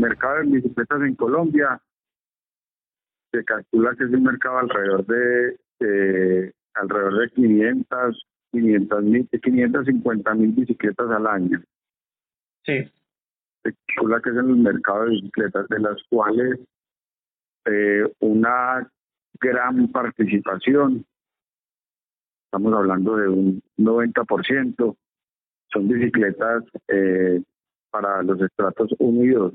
mercado de bicicletas en Colombia se calcula que es un mercado alrededor de eh, alrededor de 500, 500 mil, 550 mil bicicletas al año. Sí. Se calcula que es en el mercado de bicicletas, de las cuales eh, una gran participación, estamos hablando de un 90%, son bicicletas eh, para los estratos 1 y 2.